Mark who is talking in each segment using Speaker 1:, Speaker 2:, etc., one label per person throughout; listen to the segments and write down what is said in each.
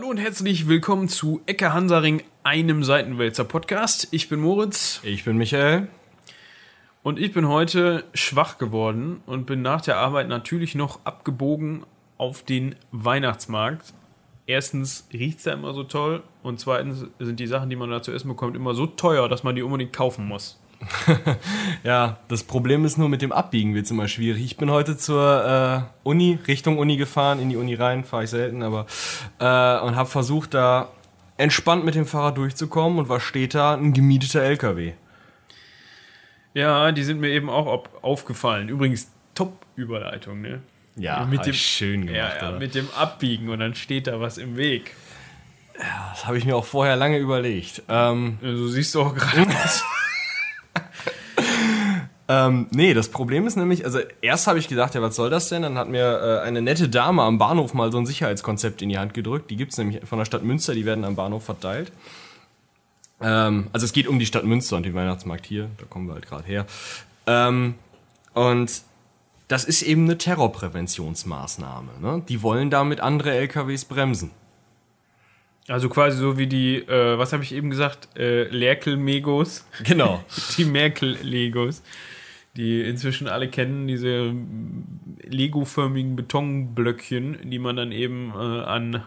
Speaker 1: Hallo und herzlich willkommen zu Ecke Hansaring, einem Seitenwälzer Podcast. Ich bin Moritz.
Speaker 2: Ich bin Michael.
Speaker 1: Und ich bin heute schwach geworden und bin nach der Arbeit natürlich noch abgebogen auf den Weihnachtsmarkt. Erstens riecht es da immer so toll und zweitens sind die Sachen, die man da zu essen bekommt, immer so teuer, dass man die unbedingt kaufen muss.
Speaker 2: ja, das Problem ist nur, mit dem Abbiegen wird es immer schwierig. Ich bin heute zur äh, Uni, Richtung Uni gefahren, in die Uni rein, fahre ich selten, aber äh, und habe versucht, da entspannt mit dem Fahrrad durchzukommen und was steht da? Ein gemieteter LKW.
Speaker 1: Ja, die sind mir eben auch aufgefallen. Übrigens, Top-Überleitung, ne?
Speaker 2: Ja,
Speaker 1: mit dem,
Speaker 2: schön gemacht.
Speaker 1: Ja, ja, mit dem Abbiegen und dann steht da was im Weg.
Speaker 2: Ja, das habe ich mir auch vorher lange überlegt.
Speaker 1: Ähm, so also, siehst du auch gerade.
Speaker 2: ähm, nee, das Problem ist nämlich, also erst habe ich gedacht, ja, was soll das denn? Dann hat mir äh, eine nette Dame am Bahnhof mal so ein Sicherheitskonzept in die Hand gedrückt. Die gibt es nämlich von der Stadt Münster, die werden am Bahnhof verteilt. Ähm, also es geht um die Stadt Münster und den Weihnachtsmarkt hier, da kommen wir halt gerade her. Ähm, und das ist eben eine Terrorpräventionsmaßnahme. Ne? Die wollen damit andere LKWs bremsen.
Speaker 1: Also quasi so wie die, äh, was habe ich eben gesagt, äh, Lerkel-Megos.
Speaker 2: Genau.
Speaker 1: die Merkel-Legos, die inzwischen alle kennen, diese Lego-förmigen Betonblöckchen, die man dann eben äh, an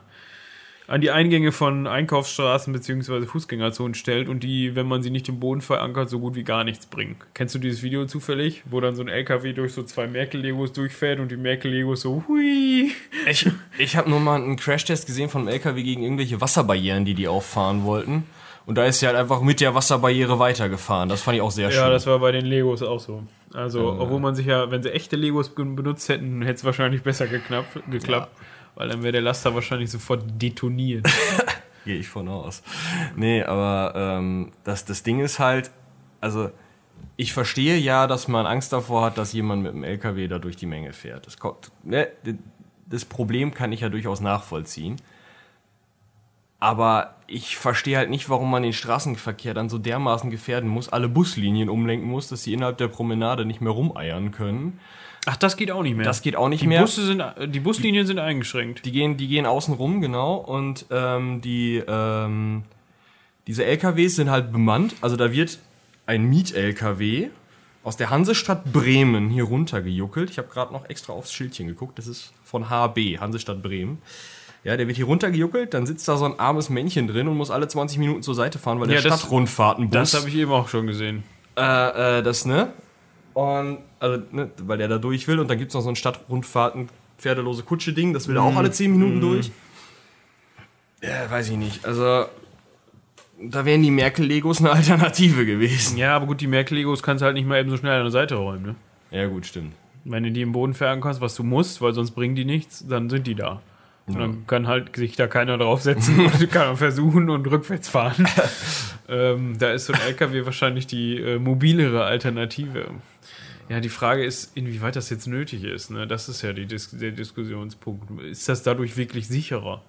Speaker 1: an die Eingänge von Einkaufsstraßen bzw. Fußgängerzonen stellt und die, wenn man sie nicht im Boden verankert, so gut wie gar nichts bringen. Kennst du dieses Video zufällig, wo dann so ein LKW durch so zwei Merkel-Legos durchfährt und die Merkel-Legos so hui?
Speaker 2: Ich, ich habe nur mal einen Crashtest gesehen von einem LKW gegen irgendwelche Wasserbarrieren, die die auffahren wollten. Und da ist sie halt einfach mit der Wasserbarriere weitergefahren. Das fand ich auch sehr schön.
Speaker 1: Ja, das war bei den Legos auch so. Also, äh, obwohl man sich ja, wenn sie echte Legos benutzt hätten, hätte es wahrscheinlich besser geklappt. geklappt. Ja. Weil dann wäre der Laster wahrscheinlich sofort detoniert.
Speaker 2: Gehe ich von aus. Nee, aber ähm, das, das Ding ist halt, also ich verstehe ja, dass man Angst davor hat, dass jemand mit dem LKW da durch die Menge fährt. Das, ne, das Problem kann ich ja durchaus nachvollziehen. Aber ich verstehe halt nicht, warum man den Straßenverkehr dann so dermaßen gefährden muss, alle Buslinien umlenken muss, dass sie innerhalb der Promenade nicht mehr rumeiern können.
Speaker 1: Ach, das geht auch nicht mehr.
Speaker 2: Das geht auch nicht
Speaker 1: die
Speaker 2: mehr.
Speaker 1: Busse sind, die Buslinien sind eingeschränkt.
Speaker 2: Die gehen, die gehen außen rum, genau. Und ähm, die, ähm, diese LKWs sind halt bemannt. Also da wird ein Miet-LKW aus der Hansestadt Bremen hier runtergejuckelt. Ich habe gerade noch extra aufs Schildchen geguckt. Das ist von HB, Hansestadt Bremen. Ja, der wird hier runtergejuckelt, dann sitzt da so ein armes Männchen drin und muss alle 20 Minuten zur Seite fahren, weil ja, der Stadtrundfahrtenbus.
Speaker 1: Das habe ich eben auch schon gesehen.
Speaker 2: Äh, äh, das, ne? Und, also, ne, weil der da durch will. Und dann gibt es noch so ein Stadtrundfahrten, pferdelose Kutsche-Ding, das will er auch mhm. alle 10 Minuten mm. durch. Ja, weiß ich nicht. Also, da wären die Merkel-Legos eine Alternative gewesen.
Speaker 1: Ja, aber gut, die Merkel-Legos kannst du halt nicht mal eben so schnell an der Seite räumen, ne?
Speaker 2: Ja, gut, stimmt.
Speaker 1: Wenn du die im Boden verankerst, was du musst, weil sonst bringen die nichts, dann sind die da. Und dann kann halt sich da keiner draufsetzen und kann versuchen und rückwärts fahren. ähm, da ist so ein LKW wahrscheinlich die äh, mobilere Alternative. Ja, die Frage ist, inwieweit das jetzt nötig ist. Ne? Das ist ja Dis der Diskussionspunkt. Ist das dadurch wirklich sicherer?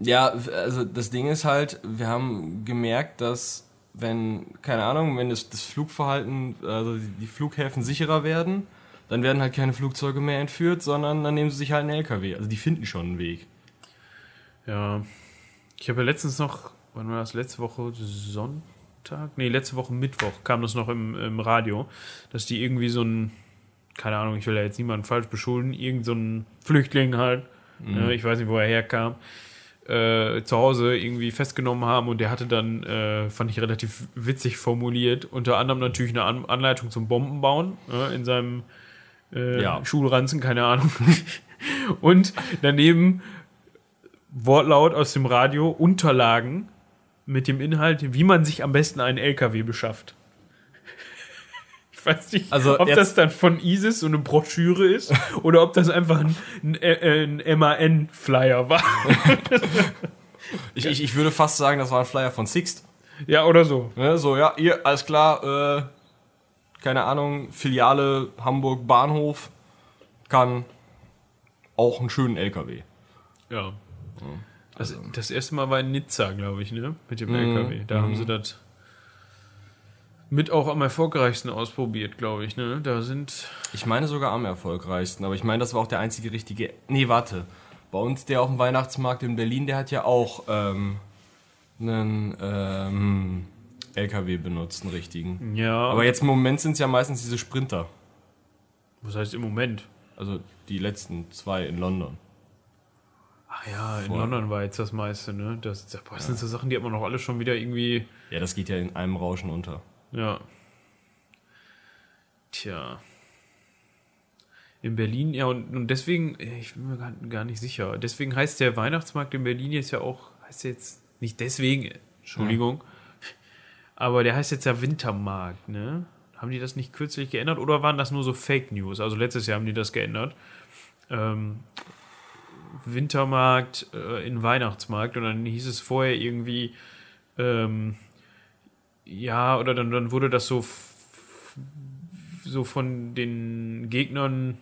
Speaker 2: Ja, also das Ding ist halt, wir haben gemerkt, dass wenn, keine Ahnung, wenn das, das Flugverhalten, also die Flughäfen sicherer werden, dann werden halt keine Flugzeuge mehr entführt, sondern dann nehmen sie sich halt einen LKW. Also die finden schon einen Weg.
Speaker 1: Ja. Ich habe ja letztens noch, wann war das? Letzte Woche Sonntag? Nee, letzte Woche Mittwoch kam das noch im, im Radio, dass die irgendwie so ein, keine Ahnung, ich will ja jetzt niemanden falsch beschuldigen, irgend so ein Flüchtling halt, mhm. ne, ich weiß nicht, wo er herkam, äh, zu Hause irgendwie festgenommen haben und der hatte dann, äh, fand ich relativ witzig formuliert, unter anderem natürlich eine An Anleitung zum Bombenbauen äh, in seinem äh, ja. Schulranzen, keine Ahnung. Und daneben Wortlaut aus dem Radio, Unterlagen mit dem Inhalt, wie man sich am besten einen LKW beschafft. Ich weiß nicht, also ob das dann von ISIS so eine Broschüre ist oder ob das einfach ein, ein, ein MAN-Flyer war.
Speaker 2: ich, ich, ich würde fast sagen, das war ein Flyer von Sixt.
Speaker 1: Ja, oder so.
Speaker 2: Ja, so, ja, ihr, alles klar, äh, keine Ahnung, Filiale Hamburg Bahnhof kann auch einen schönen LKW.
Speaker 1: Ja. Das, also. das erste Mal war in Nizza, glaube ich, ne? Mit dem mhm. LKW. Da mhm. haben sie das mit auch am erfolgreichsten ausprobiert, glaube ich, ne? Da sind.
Speaker 2: Ich meine sogar am erfolgreichsten, aber ich meine, das war auch der einzige richtige. Nee, warte. Bei uns der auf dem Weihnachtsmarkt in Berlin, der hat ja auch ähm, einen ähm, LKW benutzt, einen richtigen.
Speaker 1: Ja,
Speaker 2: Aber jetzt im Moment sind es ja meistens diese Sprinter.
Speaker 1: was heißt im Moment?
Speaker 2: Also die letzten zwei in London.
Speaker 1: Ach ja, in. London war jetzt das meiste, ne? Das, das, das sind so Sachen, die hat man noch alle schon wieder irgendwie.
Speaker 2: Ja, das geht ja in einem Rauschen unter.
Speaker 1: Ja. Tja. In Berlin, ja, und, und deswegen, ich bin mir gar, gar nicht sicher. Deswegen heißt der Weihnachtsmarkt in Berlin jetzt ja auch, heißt jetzt nicht deswegen, Entschuldigung, aber der heißt jetzt ja Wintermarkt, ne? Haben die das nicht kürzlich geändert oder waren das nur so Fake News? Also letztes Jahr haben die das geändert. Ähm, Wintermarkt äh, in Weihnachtsmarkt und dann hieß es vorher irgendwie, ähm, ja, oder dann, dann wurde das so, so von den Gegnern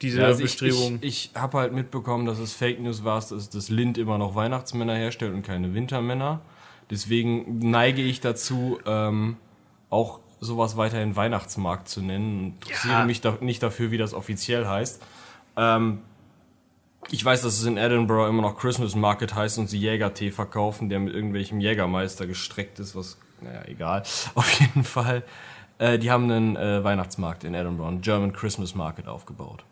Speaker 1: diese
Speaker 2: Ja, also ich,
Speaker 1: Bestrebung.
Speaker 2: ich, ich habe halt mitbekommen, dass es Fake News war, dass das Lind immer noch Weihnachtsmänner herstellt und keine Wintermänner. Deswegen neige ich dazu, ähm, auch sowas weiterhin Weihnachtsmarkt zu nennen. Interessiere
Speaker 1: Ja.
Speaker 2: mich da, nicht dafür, wie das offiziell heißt. Ähm, ich weiß, dass es in Edinburgh immer noch Christmas Market heißt und sie Jägertee verkaufen, der mit irgendwelchem Jägermeister gestreckt ist, was, naja, egal. Auf jeden Fall. Äh, die haben einen äh, Weihnachtsmarkt in Edinburgh, einen German Christmas Market aufgebaut.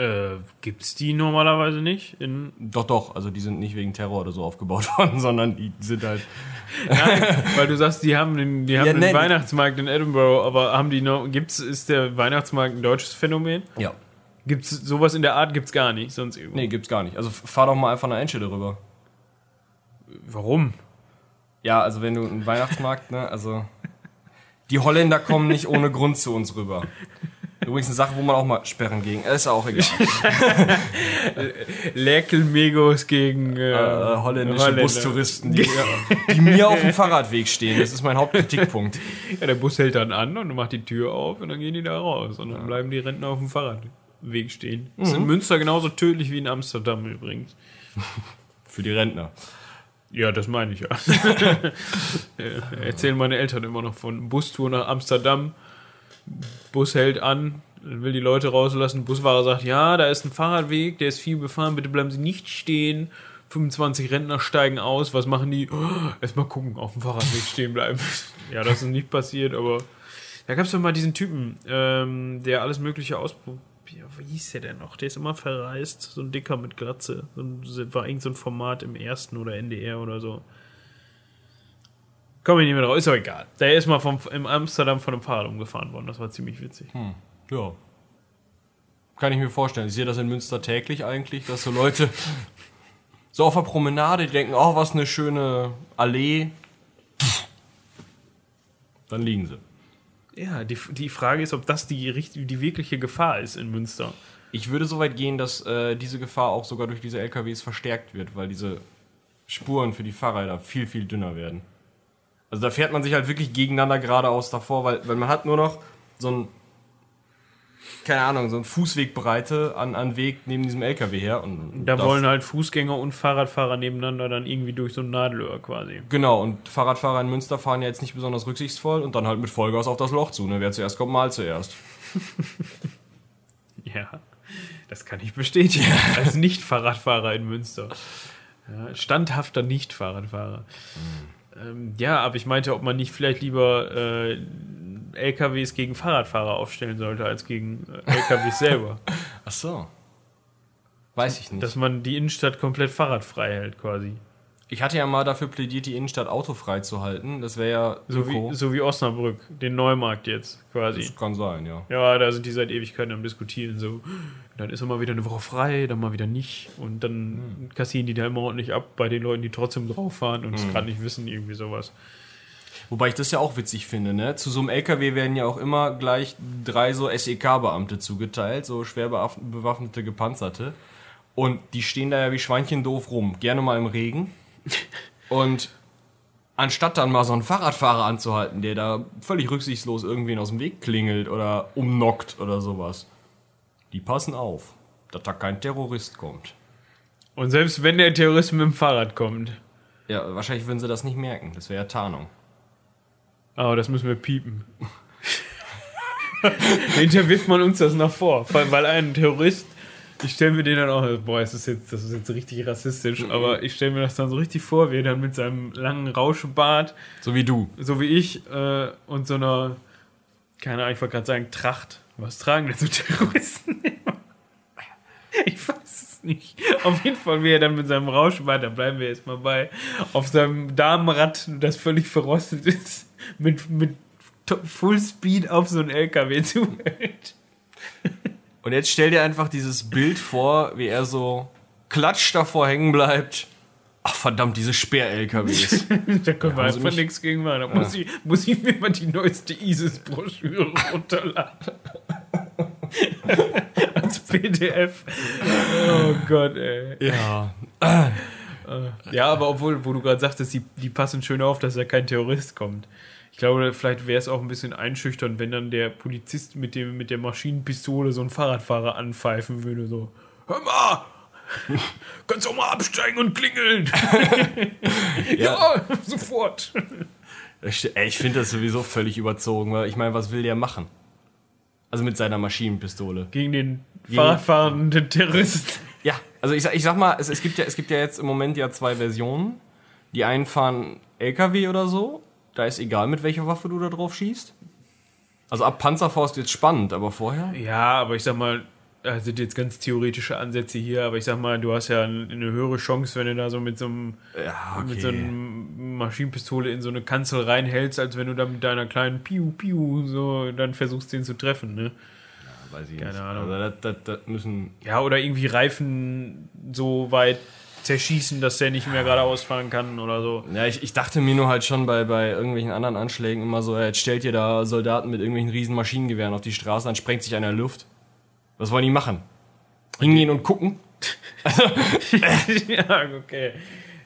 Speaker 1: Äh, gibt's die normalerweise nicht? In,
Speaker 2: Doch, doch, also die sind nicht wegen Terror oder so aufgebaut worden, sondern die sind halt.
Speaker 1: Nein, weil du sagst, die haben den, die haben
Speaker 2: Ja,
Speaker 1: den
Speaker 2: nee.
Speaker 1: Weihnachtsmarkt in Edinburgh, aber haben die noch, gibt's, ist der Weihnachtsmarkt ein deutsches Phänomen?
Speaker 2: Ja.
Speaker 1: Gibt's sowas in der Art gibt's gar nicht, sonst irgendwo.
Speaker 2: Nee, gibt's gar nicht. Also fahr doch mal einfach eine Einstelle rüber.
Speaker 1: Warum?
Speaker 2: Ja, also wenn du einen Weihnachtsmarkt, ne, also. Die Holländer kommen nicht ohne Grund zu uns rüber. Übrigens eine Sache, wo man auch mal sperren gegen. Ist auch egal.
Speaker 1: Lerkelmegos gegen äh,
Speaker 2: Äh, holländische
Speaker 1: Holländer.
Speaker 2: Bustouristen, die, die mir auf dem Fahrradweg stehen. Das ist mein Hauptkritikpunkt.
Speaker 1: Ja, der Bus hält dann an und macht die Tür auf und dann gehen die da raus. Und dann bleiben die Rentner auf dem Fahrradweg stehen. Ist in Münster genauso tödlich wie in Amsterdam übrigens.
Speaker 2: Für die Rentner.
Speaker 1: Ja, das meine ich ja. Äh, Erzählen meine Eltern immer noch von Bustour nach Amsterdam. Bus hält an, will die Leute rauslassen. Busfahrer sagt, ja, da ist ein Fahrradweg, der ist viel befahren, bitte bleiben Sie nicht stehen. 25 Rentner steigen aus, was machen die? Oh, Erstmal gucken, auf dem Fahrradweg stehen bleiben. ja, das ist nicht passiert, aber da gab es doch mal diesen Typen, ähm, der alles Mögliche ausprobiert. Wie hieß der denn noch? Der ist immer verreist, so ein Dicker mit Glatze. So ein, war irgend so ein Format im ersten oder NDR oder so. Komm ich nicht mehr drauf, ist doch egal. Der ist mal vom, im Amsterdam von einem Fahrrad umgefahren worden, das war ziemlich witzig.
Speaker 2: Ja. Kann ich mir vorstellen. Ich sehe das in Münster täglich eigentlich, dass so Leute so auf der Promenade, denken, oh, was eine schöne Allee. Dann liegen sie.
Speaker 1: Ja, die, die Frage ist, ob das die, die wirkliche Gefahr ist in Münster.
Speaker 2: Ich würde so weit gehen, dass äh, diese Gefahr auch sogar durch diese LKWs verstärkt wird, weil diese Spuren für die Fahrräder viel, viel dünner werden. Also da fährt man sich halt wirklich gegeneinander geradeaus davor, weil, weil man hat nur noch so ein, keine Ahnung, so ein Fußwegbreite an, an Weg neben diesem LKW her. Und
Speaker 1: Da wollen halt Fußgänger und Fahrradfahrer nebeneinander dann irgendwie durch so ein Nadelöhr quasi.
Speaker 2: Genau, und Fahrradfahrer in Münster fahren ja jetzt nicht besonders rücksichtsvoll und dann halt mit Vollgas auf das Loch zu. Ne? Wer zuerst kommt, mal zuerst.
Speaker 1: Ja, das kann ich bestätigen. Als Nicht-Fahrradfahrer in Münster. Ja, standhafter Nicht-Fahrradfahrer. Ähm, ja, aber ich meinte, ob man nicht vielleicht lieber äh, LKWs gegen Fahrradfahrer aufstellen sollte, als gegen äh, LKWs selber.
Speaker 2: Ach so. Weiß ich nicht.
Speaker 1: Dass man die Innenstadt komplett fahrradfrei hält, quasi.
Speaker 2: ich hatte ja mal dafür plädiert, die Innenstadt autofrei zu halten. Das wäre ja
Speaker 1: So wie, so wie Osnabrück, den Neumarkt jetzt, quasi.
Speaker 2: Das kann sein, ja.
Speaker 1: Ja, da sind die seit Ewigkeiten am Diskutieren. So, dann ist immer wieder eine Woche frei, dann mal wieder nicht. Und dann kassieren die da immer ordentlich ab bei den Leuten, die trotzdem drauf fahren und es gerade nicht wissen, irgendwie sowas.
Speaker 2: Wobei ich das ja auch witzig finde, ne? Zu so einem LKW werden ja auch immer gleich drei so SEK-Beamte zugeteilt, so schwer bewaff- bewaffnete Gepanzerte. Und die stehen da ja wie Schweinchen doof rum, gerne mal im Regen. Und anstatt dann mal so einen Fahrradfahrer anzuhalten, der da völlig rücksichtslos irgendwen aus dem Weg klingelt oder umnockt oder sowas, die passen auf, dass da kein Terrorist kommt.
Speaker 1: Und selbst wenn der Terrorist mit dem Fahrrad kommt,
Speaker 2: Ja, wahrscheinlich würden sie das nicht merken, das wäre ja Tarnung.
Speaker 1: aber das müssen wir piepen. Hinterher wirft man uns das nach vor, weil ein Terrorist ich stelle mir den dann auch, boah, das ist jetzt, das ist jetzt richtig rassistisch, aber ich stelle mir das dann so richtig vor, wie er dann mit seinem langen Rauschebart,
Speaker 2: So wie du.
Speaker 1: so wie ich, äh, und so einer, keine Ahnung, ich wollte gerade sagen, Tracht. Was tragen denn so Terroristen immer? Ich weiß es nicht. Auf jeden Fall, wie er dann mit seinem Rauschebart, da bleiben wir jetzt mal bei, auf seinem Damenrad, das völlig verrostet ist, mit, mit Full Speed auf so einen LKW zuhält.
Speaker 2: Und jetzt stell dir einfach dieses Bild vor, wie er so klatscht davor hängen bleibt. Ach verdammt, diese Speer-LKWs.
Speaker 1: Da können wir einfach nichts gegen machen. Da muss, ich, muss ich mir mal die neueste ISIS-Broschüre runterladen. Als PDF. Oh Gott, ey.
Speaker 2: ja.
Speaker 1: Ja, aber obwohl, wo du gerade sagtest, die, die passen schön auf, dass da kein Terrorist kommt. Ich glaube, vielleicht wäre es auch ein bisschen einschüchternd, wenn dann der Polizist mit, dem, mit der Maschinenpistole so einen Fahrradfahrer anpfeifen würde. So, hör mal! Kannst auch mal absteigen und klingeln! ja, sofort!
Speaker 2: Ich, ey, ich finde das sowieso völlig überzogen, weil ich meine, was will der machen? Also mit seiner Maschinenpistole.
Speaker 1: Gegen den Fahrradfahrenden Terroristen.
Speaker 2: Ja, also ich, sag- ich sag mal, es, es, gibt ja, es gibt ja jetzt im Moment ja zwei Versionen. Die einen fahren LKW oder so. Da ist egal, mit welcher Waffe du da drauf schießt. Also ab Panzerfaust jetzt spannend, aber vorher?
Speaker 1: Ja, aber ich sag mal, das sind jetzt ganz theoretische Ansätze hier, aber ich sag mal, du hast ja eine höhere Chance, wenn du da so mit so einem
Speaker 2: Ja,
Speaker 1: mit so einer Maschinenpistole in so eine Kanzel reinhältst, als wenn du da mit deiner kleinen Piu Piu so dann versuchst, den zu treffen, ne?
Speaker 2: Weiß ich
Speaker 1: Keine
Speaker 2: nicht.
Speaker 1: Ahnung.
Speaker 2: Also das, das, das müssen.
Speaker 1: Ja, oder irgendwie Reifen so weit zerschießen, dass der nicht mehr geradeaus fahren kann oder so.
Speaker 2: Ja, ich, ich dachte mir nur halt schon bei, bei irgendwelchen anderen Anschlägen immer so, ja, jetzt stellt ihr da Soldaten mit irgendwelchen riesen Maschinengewehren auf die Straße, dann sprengt sich einer Luft. Was wollen die machen? Hingehen und gucken?
Speaker 1: ja, okay.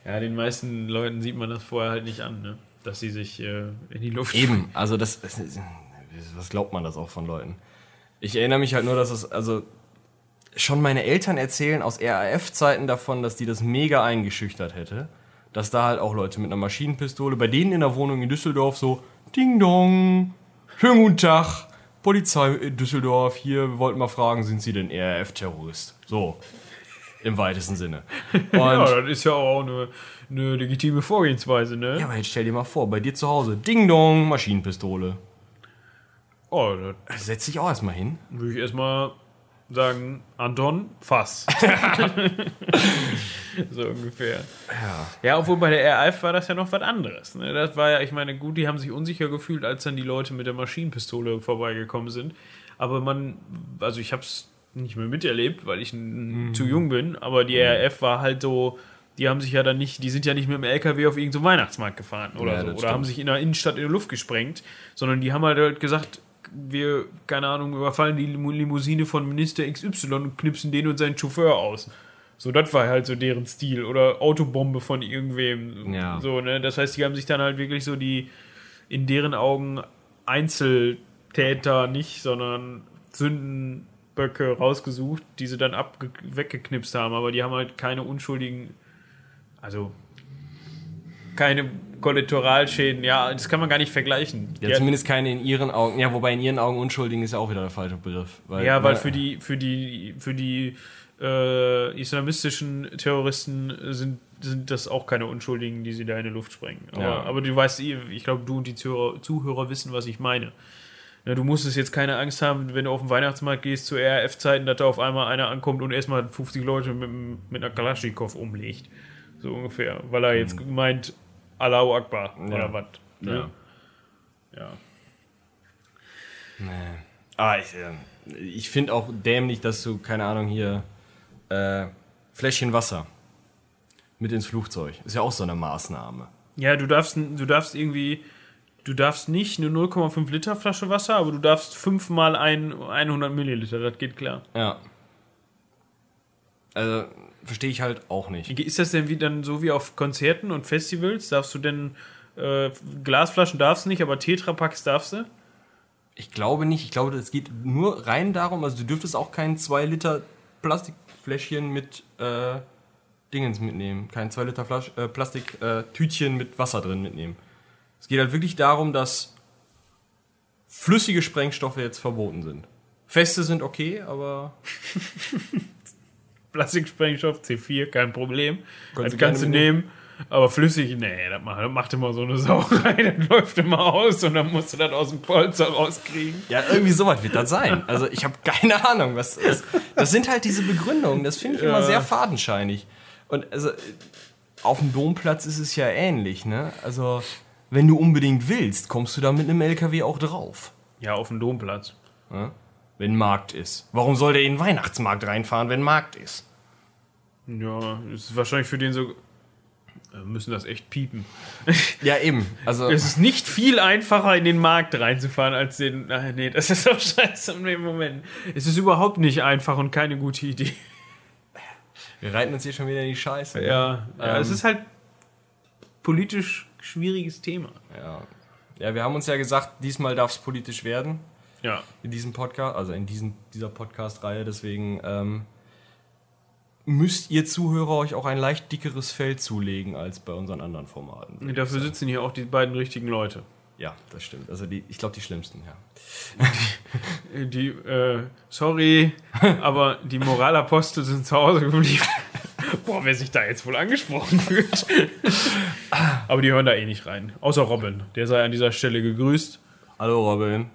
Speaker 1: Ja, den meisten Leuten sieht man das vorher halt nicht an, ne? Dass sie sich äh, in die Luft
Speaker 2: Eben, also das, das. Was glaubt man das auch von Leuten? Ich erinnere mich halt nur, dass es, also schon meine Eltern erzählen aus RAF-Zeiten davon, dass die das mega eingeschüchtert hätte. Dass da halt auch Leute mit einer Maschinenpistole, bei denen in der Wohnung in Düsseldorf so, Ding Dong, schönen guten Tag, Polizei in Düsseldorf, hier, wir wollten mal fragen, sind Sie denn RAF-Terrorist? So, im weitesten Sinne. Und,
Speaker 1: Ja,
Speaker 2: ja,
Speaker 1: das ist ja auch eine, eine legitime Vorgehensweise, ne?
Speaker 2: aber jetzt stell dir mal vor, bei dir zu Hause, Ding Dong, Maschinenpistole.
Speaker 1: Oh, da
Speaker 2: Setz dich auch erstmal hin.
Speaker 1: würde ich erstmal sagen, Anton, Fass. so ungefähr.
Speaker 2: Ja.
Speaker 1: Ja, obwohl bei der RAF war das ja noch was anderes. Ne? Das war ja, ich meine, gut, die haben sich unsicher gefühlt, als dann die Leute mit der Maschinenpistole vorbeigekommen sind. Aber man, also ich habe es nicht mehr miterlebt, weil ich
Speaker 2: Mhm.
Speaker 1: zu jung bin, aber die RAF war halt so, die haben sich ja dann nicht, die sind ja nicht mit dem LKW auf irgendeinen Weihnachtsmarkt gefahren oder
Speaker 2: Ja,
Speaker 1: so. Oder
Speaker 2: stimmt.
Speaker 1: haben sich in der Innenstadt in die Luft gesprengt, sondern die haben halt, halt gesagt, wir, keine Ahnung, überfallen die Limousine von Minister XY und knipsen den und seinen Chauffeur aus. So, das war halt so deren Stil. Oder Autobombe von irgendwem.
Speaker 2: Ja.
Speaker 1: So, ne? Das heißt, die haben sich dann halt wirklich so die, in deren Augen, Einzeltäter nicht, sondern Sündenböcke rausgesucht, die sie dann abge weggeknipst haben. Aber die haben halt keine unschuldigen, also keine Kollateralschäden. Ja, das kann man gar nicht vergleichen.
Speaker 2: Ja,
Speaker 1: Die
Speaker 2: zumindest keine in ihren Augen. Ja, wobei in ihren Augen Unschuldigen ist ja auch wieder der falsche Begriff. Weil,
Speaker 1: Ja, weil
Speaker 2: ne,
Speaker 1: für die, für die, für die äh, islamistischen Terroristen sind, sind das auch keine Unschuldigen, die sie da in die Luft sprengen. Aber,
Speaker 2: Ja.
Speaker 1: aber du weißt, ich glaube, du und die Zuhörer, Zuhörer wissen, was ich meine. Ja, du musstest jetzt keine Angst haben, wenn du auf den Weihnachtsmarkt gehst zu RAF-Zeiten, dass da auf einmal einer ankommt und erstmal 50 Leute mit, mit einer Kalaschnikow umlegt. So ungefähr. Weil er jetzt meint, Allahu Akbar
Speaker 2: Mhm. Ja.
Speaker 1: oder was. Ne?
Speaker 2: Ja.
Speaker 1: Ja.
Speaker 2: Nee. Aber ich, äh, ich finde auch dämlich, dass du, keine Ahnung, hier äh, Fläschchen Wasser mit ins Flugzeug. Ist ja auch so eine Maßnahme.
Speaker 1: Ja, du darfst, du darfst irgendwie, du darfst nicht eine 0,5 Liter Flasche Wasser, aber du darfst fünfmal ein 100 Milliliter, das geht klar.
Speaker 2: Ja. Also, verstehe ich halt auch nicht.
Speaker 1: Ist das denn wie dann so wie auf Konzerten und Festivals? Darfst du denn, äh, Glasflaschen darfst du nicht, aber Tetrapacks darfst du?
Speaker 2: Ich glaube nicht. Ich glaube, es geht nur rein darum, also du dürftest auch kein 2 Liter Plastikfläschchen mit äh, Dingens mitnehmen. Kein 2 Liter Flasch, äh, Plastiktütchen mit Wasser drin mitnehmen. Es geht halt wirklich darum, dass flüssige Sprengstoffe jetzt verboten sind. Feste sind okay, aber
Speaker 1: Plastiksprengstoff, C4, kein Problem.
Speaker 2: Können
Speaker 1: das
Speaker 2: Sie
Speaker 1: kannst du
Speaker 2: gerne
Speaker 1: nehmen. Aber flüssig, nee, das macht, das macht immer so eine Sauerei, das läuft immer aus und dann musst du das aus dem Polster rauskriegen.
Speaker 2: Ja, irgendwie sowas wird das sein. Also ich habe keine Ahnung, was das ist. Das sind halt diese Begründungen, das finde ich immer
Speaker 1: Ja.
Speaker 2: sehr fadenscheinig. Und also auf dem Domplatz ist es ja ähnlich, ne? Also wenn du unbedingt willst, kommst du da mit einem LKW auch drauf.
Speaker 1: Ja, auf dem Domplatz.
Speaker 2: Ne? Wenn Markt ist. Warum soll der in den Weihnachtsmarkt reinfahren, wenn Markt ist?
Speaker 1: Ja, ist wahrscheinlich für den so. Wir müssen das echt piepen.
Speaker 2: Ja, eben. Also
Speaker 1: Es ist nicht viel einfacher, in den Markt reinzufahren, als den. Ach, nee, das ist doch scheiße im Moment. Es ist überhaupt nicht einfach und keine gute Idee.
Speaker 2: wir reiten uns hier schon wieder in die Scheiße. ne?
Speaker 1: Ja, ja
Speaker 2: Ähm.
Speaker 1: es ist halt politisch schwieriges Thema.
Speaker 2: Ja. ja, wir haben uns ja gesagt, diesmal darf es politisch werden.
Speaker 1: Ja.
Speaker 2: in diesem Podcast, also in diesem, dieser Podcast-Reihe. Deswegen ähm, müsst ihr Zuhörer euch auch ein leicht dickeres Fell zulegen als bei unseren anderen Formaten.
Speaker 1: Dafür sitzen hier auch die beiden richtigen Leute.
Speaker 2: Ja, das stimmt. Also die, ich glaube die schlimmsten, ja.
Speaker 1: Die, äh, sorry, aber die Moralapostel sind zu Hause geblieben. Boah, wer sich da jetzt wohl angesprochen fühlt. aber die hören da eh nicht rein. Außer Robin. Der sei an dieser Stelle gegrüßt.
Speaker 2: Hallo Robin.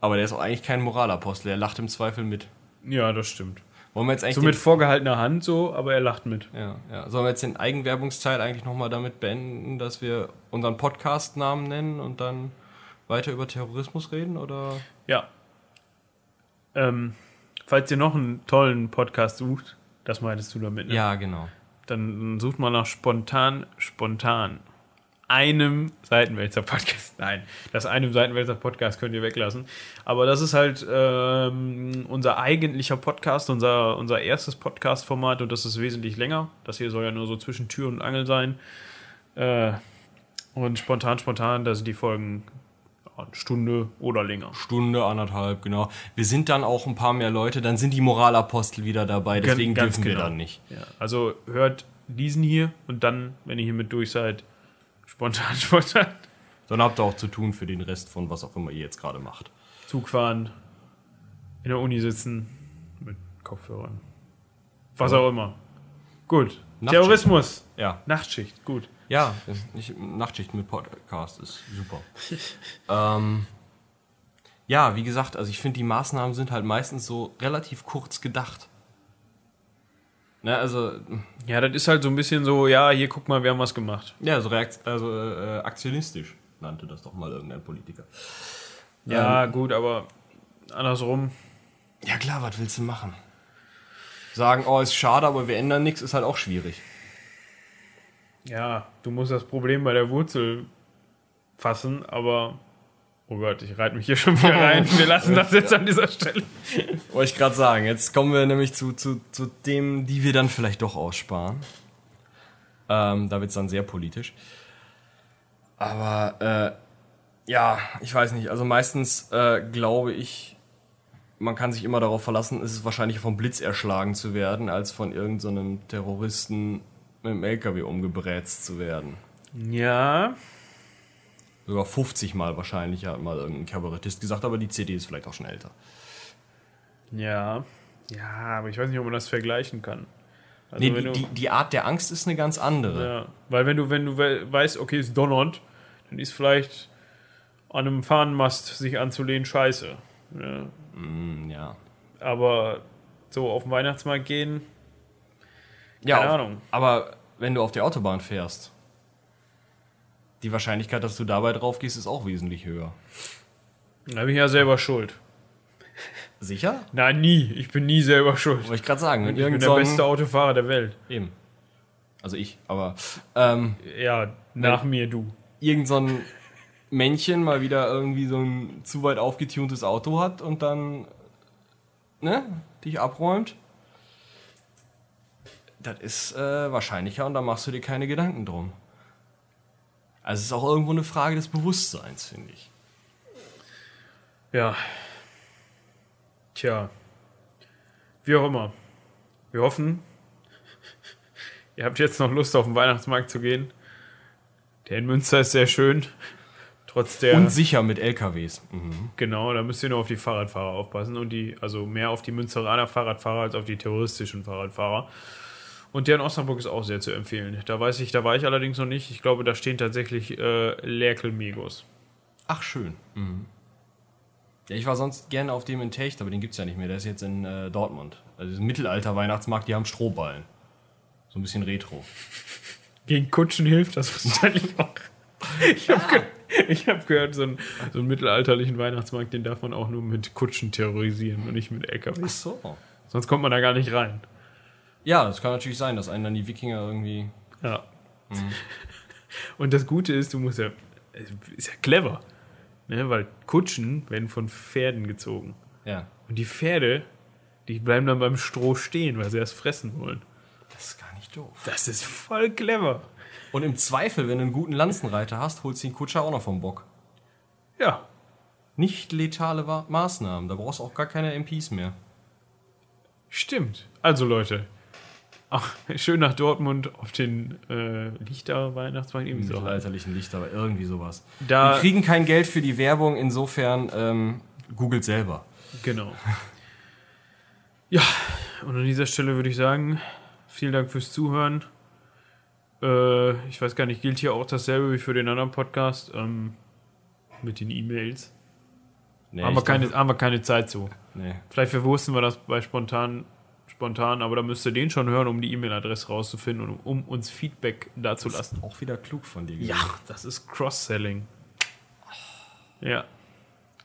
Speaker 2: Aber der ist auch eigentlich kein Moralapostel, er lacht im Zweifel mit.
Speaker 1: Ja, das stimmt.
Speaker 2: Wollen wir jetzt eigentlich
Speaker 1: So mit vorgehaltener Hand so, aber er lacht mit.
Speaker 2: ja, ja. Sollen wir jetzt den Eigenwerbungsteil eigentlich nochmal damit beenden, dass wir unseren Podcast-Namen nennen und dann weiter über Terrorismus reden? Oder?
Speaker 1: Ja. Ähm, falls ihr noch einen tollen Podcast sucht, das meintest du damit, ne?
Speaker 2: Ja, genau.
Speaker 1: dann sucht man nach spontan, spontan. Einem Seitenwälzer Podcast. Nein, das einem Seitenwälzer Podcast könnt ihr weglassen. Aber das ist halt ähm, unser eigentlicher Podcast, unser, unser erstes Podcast-Format und das ist wesentlich länger. Das hier soll ja nur so zwischen Tür und Angel sein. Äh, und spontan, spontan, da sind die Folgen Stunde oder länger.
Speaker 2: Stunde, anderthalb, genau. Wir sind dann auch ein paar mehr Leute, dann sind die Moralapostel wieder dabei, deswegen
Speaker 1: Ganz
Speaker 2: dürfen wir
Speaker 1: genau.
Speaker 2: dann nicht.
Speaker 1: Ja, also hört diesen hier und dann, wenn ihr hiermit durch seid, spontan, spontan.
Speaker 2: Dann habt ihr auch zu tun für den Rest von was auch immer ihr jetzt gerade macht.
Speaker 1: Zug fahren, in der Uni sitzen, mit Kopfhörern. Was auch immer. Gut. Terrorismus.
Speaker 2: Ja,
Speaker 1: Nachtschicht, gut.
Speaker 2: ja, ich, Nachtschicht mit Podcast ist super. ähm, ja, wie gesagt, also ich finde, die Maßnahmen sind halt meistens so relativ kurz gedacht. Ne, also,
Speaker 1: Ja, das ist halt so ein bisschen so, ja, hier guck mal, wir haben was gemacht.
Speaker 2: ja, so reakt also, äh, aktionistisch nannte das doch mal irgendein Politiker.
Speaker 1: Ja, gut, aber andersrum.
Speaker 2: Ja klar, was willst du machen? Sagen, oh, ist schade, aber wir ändern nichts, ist halt auch schwierig.
Speaker 1: Ja, du musst das Problem bei der Wurzel fassen, aber. Oh Gott, ich reite mich hier schon wieder rein. Wir lassen das jetzt an dieser Stelle.
Speaker 2: Wollte ich gerade sagen. Jetzt kommen wir nämlich zu, zu, zu dem, die wir dann vielleicht doch aussparen. Ähm, da wird es dann sehr politisch. Aber äh, ja, ich weiß nicht. Also meistens äh, glaube ich, man kann sich immer darauf verlassen, es ist wahrscheinlich vom Blitz erschlagen zu werden, als von irgendeinem Terroristen mit dem LKW umgebrätzt zu werden.
Speaker 1: Ja,
Speaker 2: Sogar 50 Mal wahrscheinlich, hat mal irgendein Kabarettist gesagt, aber die CD ist vielleicht auch schon älter.
Speaker 1: ja. Ja, aber ich weiß nicht, ob man das vergleichen kann. Also
Speaker 2: Nee, die, die, die Art der Angst ist eine ganz andere.
Speaker 1: Ja, weil wenn du, wenn du we- weißt, okay, es donnert, dann ist vielleicht an einem Fahnenmast sich anzulehnen scheiße. Ja.
Speaker 2: Mm, ja.
Speaker 1: Aber so auf den Weihnachtsmarkt gehen,
Speaker 2: Ja,
Speaker 1: Keine
Speaker 2: auf-
Speaker 1: Ahnung.
Speaker 2: Aber wenn du auf der Autobahn fährst, die Wahrscheinlichkeit, dass du dabei drauf gehst, ist auch wesentlich höher.
Speaker 1: da bin ich ja selber schuld.
Speaker 2: Sicher?
Speaker 1: Nein, nie. Ich bin nie selber schuld.
Speaker 2: Wollte ich gerade sagen.
Speaker 1: Ich bin der beste Autofahrer der Welt.
Speaker 2: Eben. Also ich, aber ähm,
Speaker 1: Ja, nach mir du.
Speaker 2: irgend so ein Männchen mal wieder irgendwie so ein zu weit aufgetuntes Auto hat und dann ne, dich abräumt, das ist äh, wahrscheinlicher und da machst du dir keine Gedanken drum. Also es ist auch irgendwo eine Frage des Bewusstseins, finde ich.
Speaker 1: Ja. Tja. Wie auch immer. Wir hoffen, ihr habt jetzt noch Lust, auf den Weihnachtsmarkt zu gehen. Der in Münster ist sehr schön. Trotz der.
Speaker 2: Und sicher mit LKWs. Mhm.
Speaker 1: Genau, da müsst ihr nur auf die Fahrradfahrer aufpassen und die, also mehr auf die Münsteraner Fahrradfahrer als auf die terroristischen Fahrradfahrer. Und der in Osnabrück ist auch sehr zu empfehlen. Da weiß ich, da war ich allerdings noch nicht. Ich glaube, da stehen tatsächlich äh, Lerkel Megos.
Speaker 2: Ach, schön. Mhm. Ja, ich war sonst gerne auf dem in Techt, aber den gibt es ja nicht mehr. Der ist jetzt in äh, Dortmund. Also diesen Mittelalter-Weihnachtsmarkt, die haben Strohballen. So ein bisschen retro.
Speaker 1: Gegen Kutschen hilft das wahrscheinlich auch. Ich habe ge hab gehört, so, ein, so einen mittelalterlichen Weihnachtsmarkt, den darf man auch nur mit Kutschen terrorisieren und nicht mit LKWs.
Speaker 2: Ach so.
Speaker 1: Sonst kommt man da gar nicht rein.
Speaker 2: Ja, das kann natürlich sein, dass einen dann die Wikinger irgendwie.
Speaker 1: Ja. Und das Gute ist, du musst ja. Ist ja clever. Ne? Weil Kutschen werden von Pferden gezogen.
Speaker 2: Ja.
Speaker 1: Und die Pferde, die bleiben dann beim Stroh stehen, weil sie das fressen wollen.
Speaker 2: Das ist gar nicht doof.
Speaker 1: Das ist voll clever.
Speaker 2: Und im Zweifel, wenn du einen guten Lanzenreiter hast, holst du den Kutscher auch noch vom Bock.
Speaker 1: Ja.
Speaker 2: Nicht letale Maßnahmen. Da brauchst du auch gar keine MPs mehr.
Speaker 1: Stimmt. Also Leute, ach, schön nach Dortmund auf den äh, Lichter Weihnachtsmarkt irgendwie so.
Speaker 2: Mittelalterlichen Licht, aber irgendwie sowas.
Speaker 1: Da-
Speaker 2: Wir kriegen kein Geld für die Werbung, insofern ähm, googelt selber.
Speaker 1: Genau. Ja, und an dieser Stelle würde ich sagen, vielen Dank fürs Zuhören. Äh, ich weiß gar nicht, gilt hier auch dasselbe wie für den anderen Podcast ähm, mit den E-Mails.
Speaker 2: Nee,
Speaker 1: haben, wir keine, haben wir keine Zeit zu.
Speaker 2: nee.
Speaker 1: Vielleicht verwursten wir das bei spontan, spontan, aber da müsst ihr den schon hören, um die E-Mail-Adresse rauszufinden und um uns Feedback dazulassen.
Speaker 2: Auch wieder klug von dir.
Speaker 1: Ja, das ist Cross-Selling. Ja.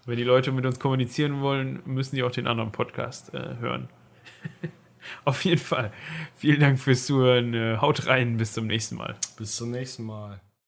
Speaker 1: Wenn die Leute mit uns kommunizieren wollen, müssen die auch den anderen Podcast äh, hören. Auf jeden Fall. Vielen Dank fürs Zuhören. Äh, haut rein. Bis zum nächsten Mal.
Speaker 2: Bis zum nächsten Mal.